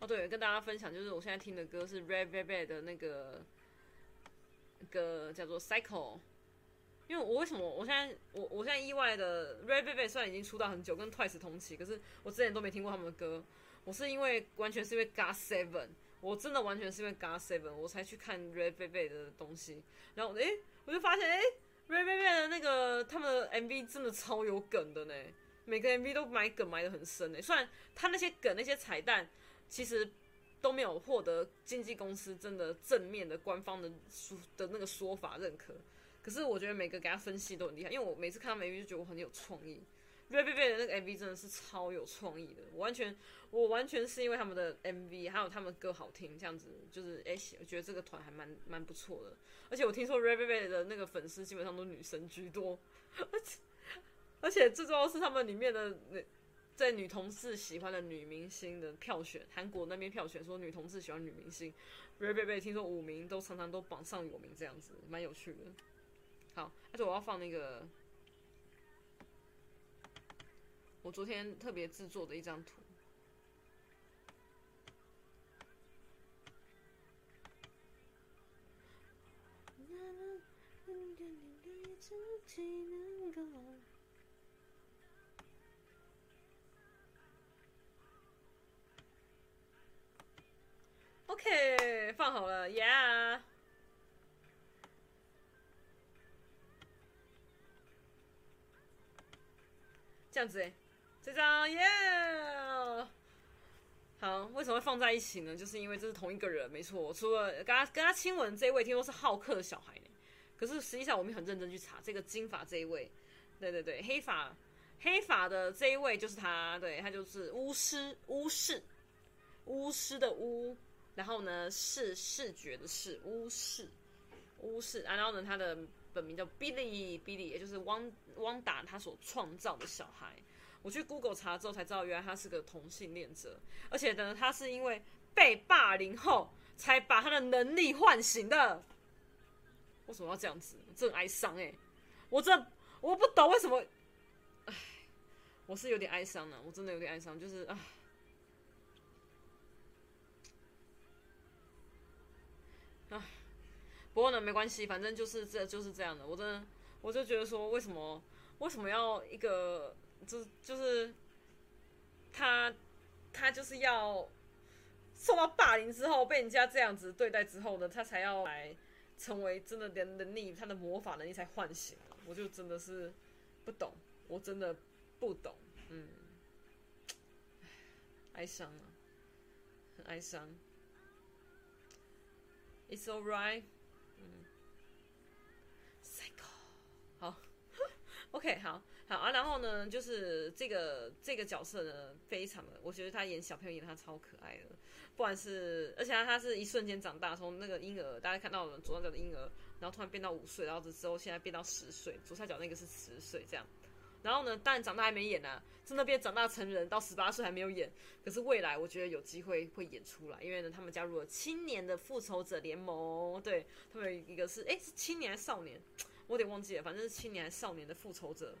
哦对，跟大家分享，就是我现在听的歌是 Red Velvet 的那个，歌叫做 Cycle。因为我为什么我现在我我现在意外的 Red Velvet 虽然已经出道很久，跟 Twice 同期，可是我之前都没听过他们的歌。我是因为完全是因为 g o t Seven，我真的完全是因为 g o t Seven，我才去看 Red Velvet 的东西。然后诶，我就发现诶瑞贝贝的那个他们的 MV 真的超有梗的呢，每个 MV 都埋梗埋的很深呢。虽然他那些梗那些彩蛋其实都没有获得经纪公司真的正面的官方的说的那个说法认可。可是我觉得每个给他分析都很厉害，因为我每次看他 MV 就觉得我很有创意，Red Velvet 的那个 MV 真的是超有创意的，我完全我完全是因为他们的 MV 还有他们歌好听，这样子就是哎、欸，我觉得这个团还蛮蛮不错的。而且我听说 Red Velvet 的那个粉丝基本上都女生居多，[laughs] 而且而且最重要是他们里面的那在女同志喜欢的女明星的票选，韩国那边票选说女同志喜欢女明星，Red Velvet 听说五名都常常都榜上有名，这样子蛮有趣的。好，而且我要放那个。我昨天特别制作的一张图。OK，放好了，Yeah。这样子。这张耶好，为什么会放在一起呢？就是因为这是同一个人，没错。除了跟他跟他亲吻这一位，听说是浩克的小孩呢。可是实际上我们很认真去查，这个金发这一位，对对对，黑发黑发的这一位就是他，对，他就是巫师巫师巫师的巫，然后呢是视觉的视巫师巫师，然后呢他的本名叫 Billy Billy，也就是汪汪达他所创造的小孩。我去 Google 查之后才知道，原来他是个同性恋者，而且呢，他是因为被霸凌后才把他的能力唤醒的。为什么要这样子？这哀伤哎！我这我不懂为什么，哎，我是有点哀伤的，我真的有点哀伤，就是啊，啊，不过呢，没关系，反正就是这就是这样的。我真的，我就觉得说，为什么为什么要一个？就就是他，他就是要受到霸凌之后，被人家这样子对待之后呢，他才要来成为真的能能力，他的魔法能力才唤醒。我就真的是不懂，我真的不懂，嗯，哀伤啊，很哀伤。It's alright，嗯，Psycho，好，[laughs] OK，好。好啊，然后呢，就是这个这个角色呢，非常的，我觉得他演小朋友演他超可爱的，不管是，而且他他是一瞬间长大，从那个婴儿，大家看到了左上角的婴儿，然后突然变到五岁，然后之后现在变到十岁，左下角那个是十岁这样，然后呢，当然长大还没演啊，真的变长大成人到十八岁还没有演，可是未来我觉得有机会会演出来，因为呢，他们加入了青年的复仇者联盟，对他们有一个是，哎，是青年还少年？[tsk] 我有点忘记了，反正是青年还少年的复仇者。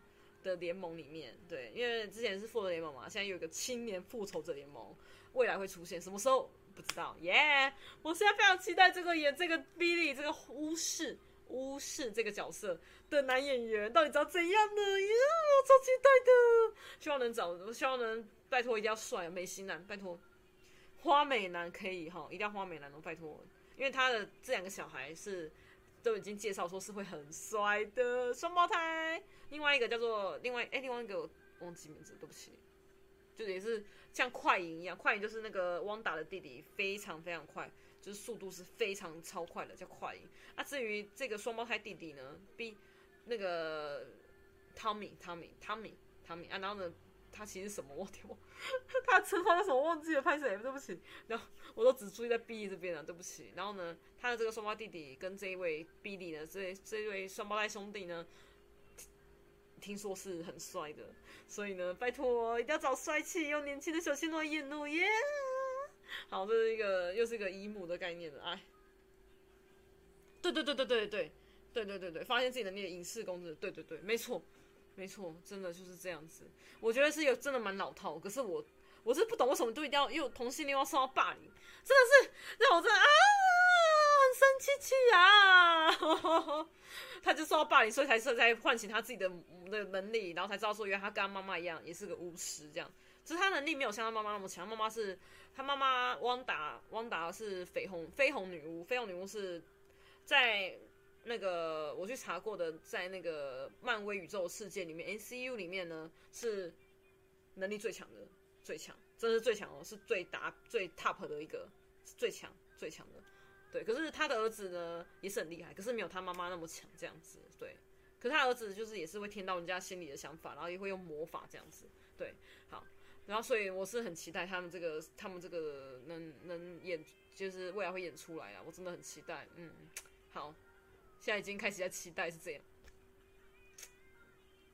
的联盟里面，对，因为之前是复仇联盟嘛，现在有一个青年复仇者联盟，未来会出现，什么时候不知道，耶、我现在非常期待这个演这个 Billy 这个巫师巫师这个角色的男演员到底长怎样呢？耶、我超期待的，希望能找，我希望能拜托一定要帅，美型男，拜托花美男可以哈，一定要花美男哦，拜托，因为他的这两个小孩是。都已经介绍说是会很帅的双胞胎，另外一个叫做另外哎、欸，另外一个我忘记名字，对不起，就也是像快银一样，快银就是那个汪达的弟弟，非常非常快，就是速度是非常超快的，叫快银。啊，至于这个双胞胎弟弟呢，B 那个 Tommy，Tommy，Tommy，Tommy，啊，然后呢？他其实什么？我天，他称号叫什么？忘记了，拍谁？对不起。然后我都只注意在 B 这边了，对不起。然后呢，他的这个双胞弟弟跟这一位 Billy 呢，这这位双胞胎兄弟呢，听说是很帅的，所以呢，拜托一定要找帅气又年轻的小鲜肉演哦耶！好，这是一个又是一个姨母的概念了，哎，对对对对对对对对对对，发现自己能力的影视公子，对对对，没错。没错，真的就是这样子。我觉得是有真的蛮老套，可是我我是不懂为什么都一定要又同性恋要受到霸凌，真的是让我真的啊很生气气啊！[laughs] 他就受到霸凌，所以才是在唤醒他自己的的能力，然后才知道说原来他跟他妈妈一样也是个巫师，这样。只是他能力没有像他妈妈那么强，妈妈是他妈妈汪达，汪达是绯红绯红女巫，绯红女巫是在。那个我去查过的，在那个漫威宇宙世界里面，MCU 里面呢是能力最强的，最强，真的是最强哦，是最打最 top 的一个，最强最强的，对。可是他的儿子呢也是很厉害，可是没有他妈妈那么强，这样子，对。可他儿子就是也是会听到人家心里的想法，然后也会用魔法这样子，对，好，然后所以我是很期待他们这个他们这个能能演，就是未来会演出来啊，我真的很期待，嗯，好，现在已经开始在期待是这样，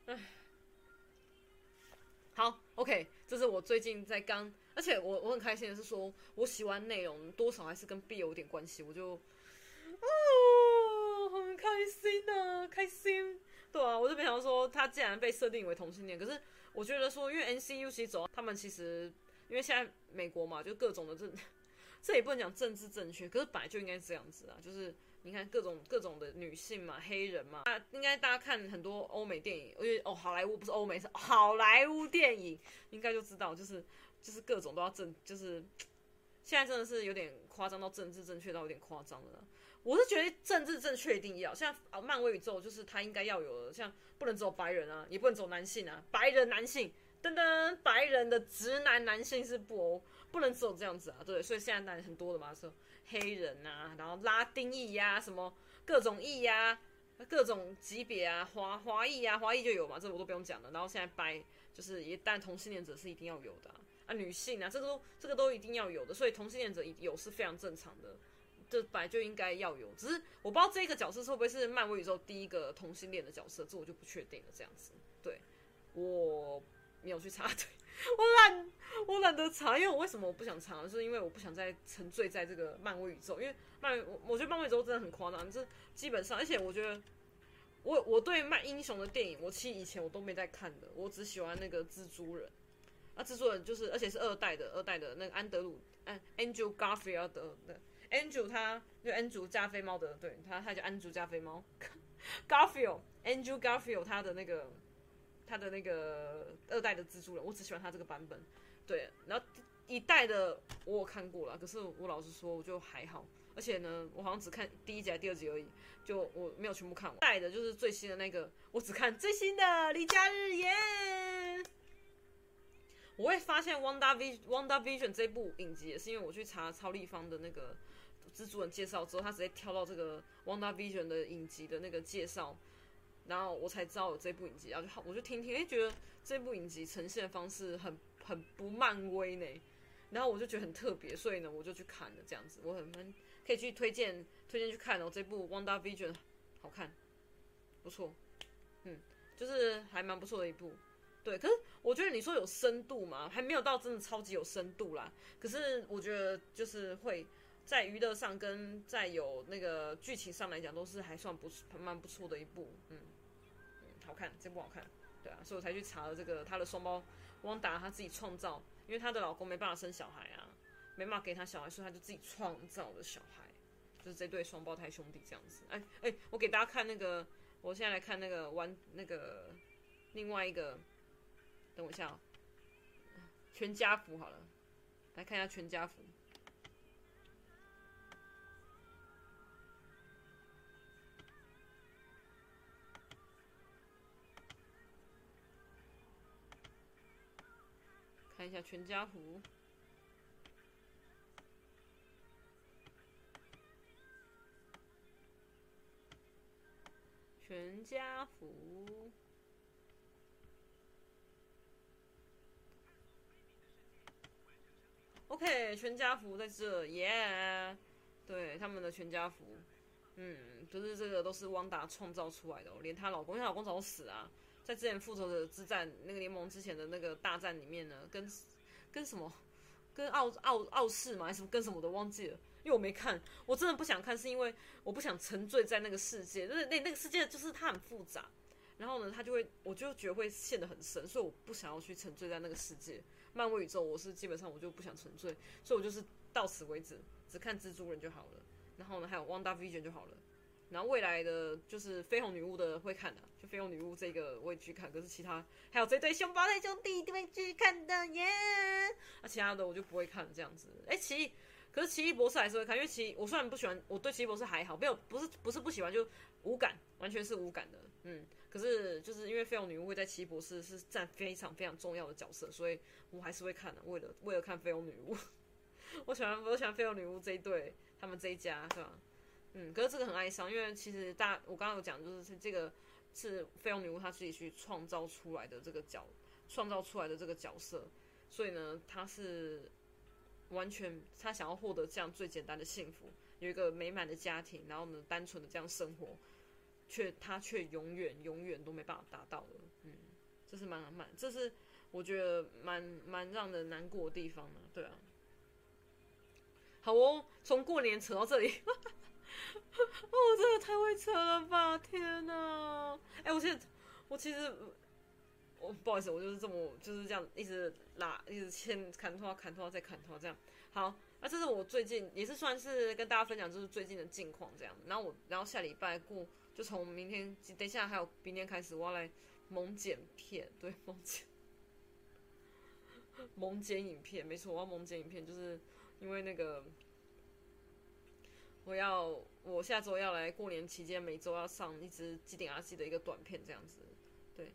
哎，好，OK，这是我最近在刚，而且我我很开心的是说，我喜欢内容多少还是跟 B 有点关系，我就。哦，很开心啊，开心！对啊，我就没想到说他竟然被设定为同性恋。可是我觉得说，因为 NCU 其实走，他们其实因为现在美国嘛，就各种的政，[laughs] 这也不能讲政治正确，可是本来就应该是这样子啊。就是你看各种各种的女性嘛，黑人嘛，啊，应该大家看很多欧美电影，因为哦，好莱坞不是欧美，是好莱坞电影，应该就知道，就是就是各种都要正，就是现在真的是有点夸张到政治正确到有点夸张了。我是觉得政治正确一定要像啊，漫威宇宙就是他应该要有的，像不能走白人啊，也不能走男性啊，白人男性噔噔，白人的直男男性是不不能走这样子啊，对，所以现在男人很多的嘛，说黑人啊，然后拉丁裔呀、什么各种裔呀、各种级别啊，华华裔啊，华裔就有嘛，这我都不用讲了。然后现在白就是一旦同性恋者是一定要有的啊，女性啊，这都这个都一定要有的，所以同性恋者有是非常正常的。这本来就应该要有，只是我不知道这个角色会不会是漫威宇宙第一个同性恋的角色，这我就不确定了。这样子，对，我 [laughs] 没有去查，对，我懒，我懒得查，因为我为什么我不想查？是因为我不想再沉醉在这个漫威宇宙，因为漫，我我觉得漫威宇宙真的很夸张，这基本上，而且我觉得我我对漫英雄的电影，我其实以前我都没在看的，我只喜欢那个蜘蛛人，啊，蜘蛛人就是，而且是二代的，二代的那个安德鲁，嗯，Andrew Garfield 的。Andrew 他就 Andrew 加菲猫的，对他他叫 Andrew 加菲猫，[laughs] Garfield Andrew Garfield 他的那个他的那个二代的蜘蛛人，我只喜欢他这个版本，对，然后一代的我有看过了，可是我老实说我就还好，而且呢，我好像只看第一集还第二集而已，就我没有全部看完。代的就是最新的那个，我只看最新的离家日耶。我会发现 WANDA VION WandaVision 这部影集也是因为我去查超立方的那个。蜘蛛人介绍之后，他直接跳到这个 WandaVision 的影集的那个介绍，然后我才知道有这部影集，然后就好，我就听听，哎，觉得这部影集呈现的方式很很不漫威呢，然后我就觉得很特别，所以呢，我就去看了这样子，我很可以去推荐推荐去看哦，这部 WandaVision 好看，不错，嗯，就是还蛮不错的一部，对，可是我觉得你说有深度嘛，还没有到真的超级有深度啦，可是我觉得就是会。在娱乐上跟在有那个剧情上来讲，都是还算不蛮不错的一部，嗯，好看，这部好看，对啊，所以我才去查了这个他的双胞汪达他自己创造，因为她的老公没办法生小孩啊，没办法给他小孩，所以他就自己创造了小孩，就是这对双胞胎兄弟这样子。哎哎，我给大家看那个，我现在来看那个玩那个另外一个，等我一下哦，全家福好了，来看一下全家福。看一下全家福，全家福。OK，全家福在这，耶、对，他们的全家福，嗯，就是这个都是汪达创造出来的，连她老公，她老公早死啊。在之前复仇者之战那个联盟之前的那个大战里面呢，跟跟什么，跟奥奥奥士嘛，还是什么？跟什么的忘记了，因为我没看，我真的不想看，是因为我不想沉醉在那个世界，那那那个世界就是它很复杂，然后呢，他就会，我就觉得会陷得很深，所以我不想要去沉醉在那个世界。漫威宇宙我是基本上我就不想沉醉，所以我就是到此为止，只看蜘蛛人就好了，然后呢，还有 WandaVision 就好了。然后未来的就是绯红女巫的会看的，就绯红女巫这个我也去看，可是其他还有这对双胞胎兄弟一定会去看的耶。那、啊、其他的我就不会看这样子。哎，奇异，可是奇异博士还是会看，因为奇我虽然不喜欢，我对奇异博士还好，没有不是不是不喜欢，就无感，完全是无感的。嗯，可是就是因为绯红女巫会在奇异博士是占非常非常重要的角色，所以我还是会看的，为了为了看绯红女巫。[laughs] 我喜欢我喜欢绯红女巫这一对，他们这一家是吧？嗯，可是这个很哀伤，因为其实大我刚刚有讲，就是是这个是绯红女巫她自己去创造出来的这个角，创造出来的这个角色，所以呢，她是完全她想要获得这样最简单的幸福，有一个美满的家庭，然后呢，单纯的这样生活，却她却永远永远都没办法达到的，嗯，这是蛮蛮，这是我觉得蛮蛮让人难过的地方呢，对啊。好哦，从过年扯到这里，[laughs] 哦，真的太会扯了吧！天哪，哎、我现在，我其实，我不好意思，我就是这么就是这样一直拉，一直牵砍拖砍拖再砍拖这样。好，那这是我最近也是算是跟大家分享，就是最近的近况这样。然后我，然后下礼拜过，就从明天，等一下还有明天开始，我要来猛剪片，对，猛剪，[laughs] 猛剪影片，没错，我要猛剪影片，就是。因为那个，我要我下周要来过年期间，每周要上一支机顶阿西的一个短片，这样子，对，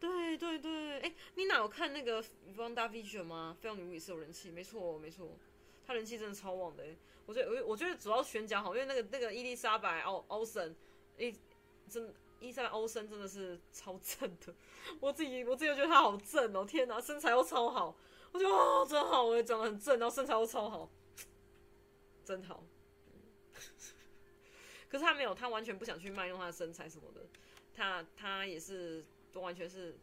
对对对，哎，你哪有看那个 WandaVision 吗？绯红女巫也是有人气，没错没错，他人气真的超旺的。我觉得我我觉得主要选角好，因为那个那个伊丽莎白奥奥森，伊真伊丽莎白奥森真的是超正的，我自己我自己觉得她好正哦，天哪，身材又超好。我觉得哦，真好，我也长得很正，然后身材又超好，真好。[laughs] 可是他没有，他完全不想去卖弄他的身材什么的，他他也是都完全是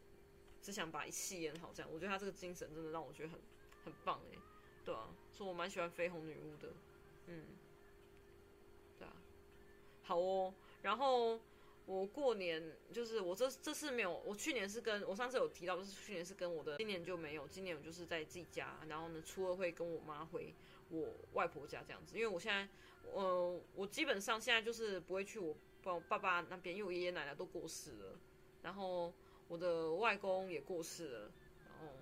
只想把戏演好这样。我觉得他这个精神真的让我觉得很很棒哎，对啊，所以我蛮喜欢绯红女巫的，嗯，对啊，好哦，然后。我过年就是我这这次没有，我去年是跟我上次有提到，就是去年是跟我的，今年就没有，今年我就是在自己家，然后呢，初二会跟我妈回我外婆家这样子，因为我现在，呃，我基本上现在就是不会去我爸爸爸那边，因为我爷爷奶奶都过世了，然后我的外公也过世了，然后，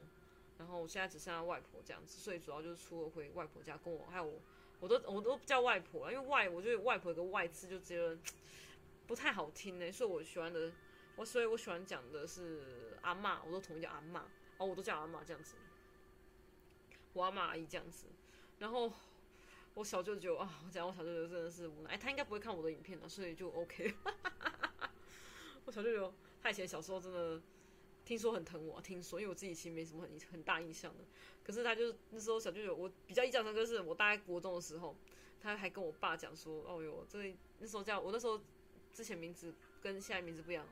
然后我现在只剩下外婆这样子，所以主要就是初二回外婆家跟我，还有我，我都我都叫外婆，因为外我觉得外婆有个外字就觉得。不太好听呢，所以我喜欢的，我所以我喜欢讲的是阿嬷，我都统一叫阿嬷，哦，我都叫阿嬷这样子，我阿嬷阿姨这样子，然后我小舅舅啊，我讲我小舅舅真的是无奈，哎，他应该不会看我的影片的，所以就 OK。[laughs] 我小舅舅他以前小时候真的听说很疼我，听说，因为我自己其实没什么很很大印象的，可是他就是那时候小舅舅，我比较印象深刻是我大概国中的时候，他还跟我爸讲说，哦哟，这那时候叫我那时候。之前名字跟现在名字不一样，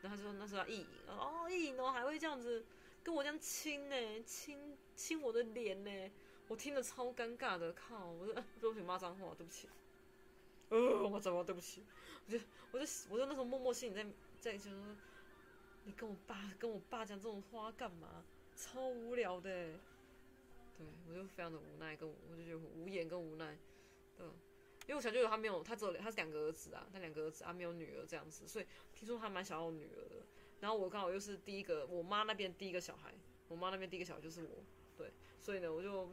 然后他就说那时候意淫哦，意淫哦，还会这样子跟我这样亲呢，亲亲我的脸呢，我听得超尴尬的，靠，我说 [laughs] 对不起骂脏话，对不起，呃，我骂脏话，对不起，我就我就我就那时候默默心里在在想说，你跟我爸跟我爸讲这种话干嘛？超无聊的，对我就非常的无奈，跟我就觉得无言跟无奈，对。因为我小舅舅他没有，他只有他是两个儿子啊，他两个儿子啊没有女儿这样子，所以听说他蛮想要女儿的。然后我刚好又是第一个，我妈那边第一个小孩，我妈那边第一个小孩就是我，所以呢我就，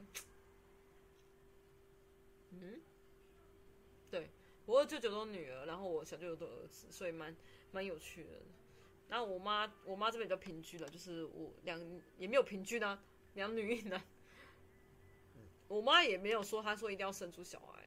嗯，对，我二舅舅都女儿，然后我小舅舅都儿子，所以蛮蛮有趣的。然后我妈我妈这边比较平均了，就是我两也没有平均啊，两女一男。我妈也没有说，她说一定要生出小孩。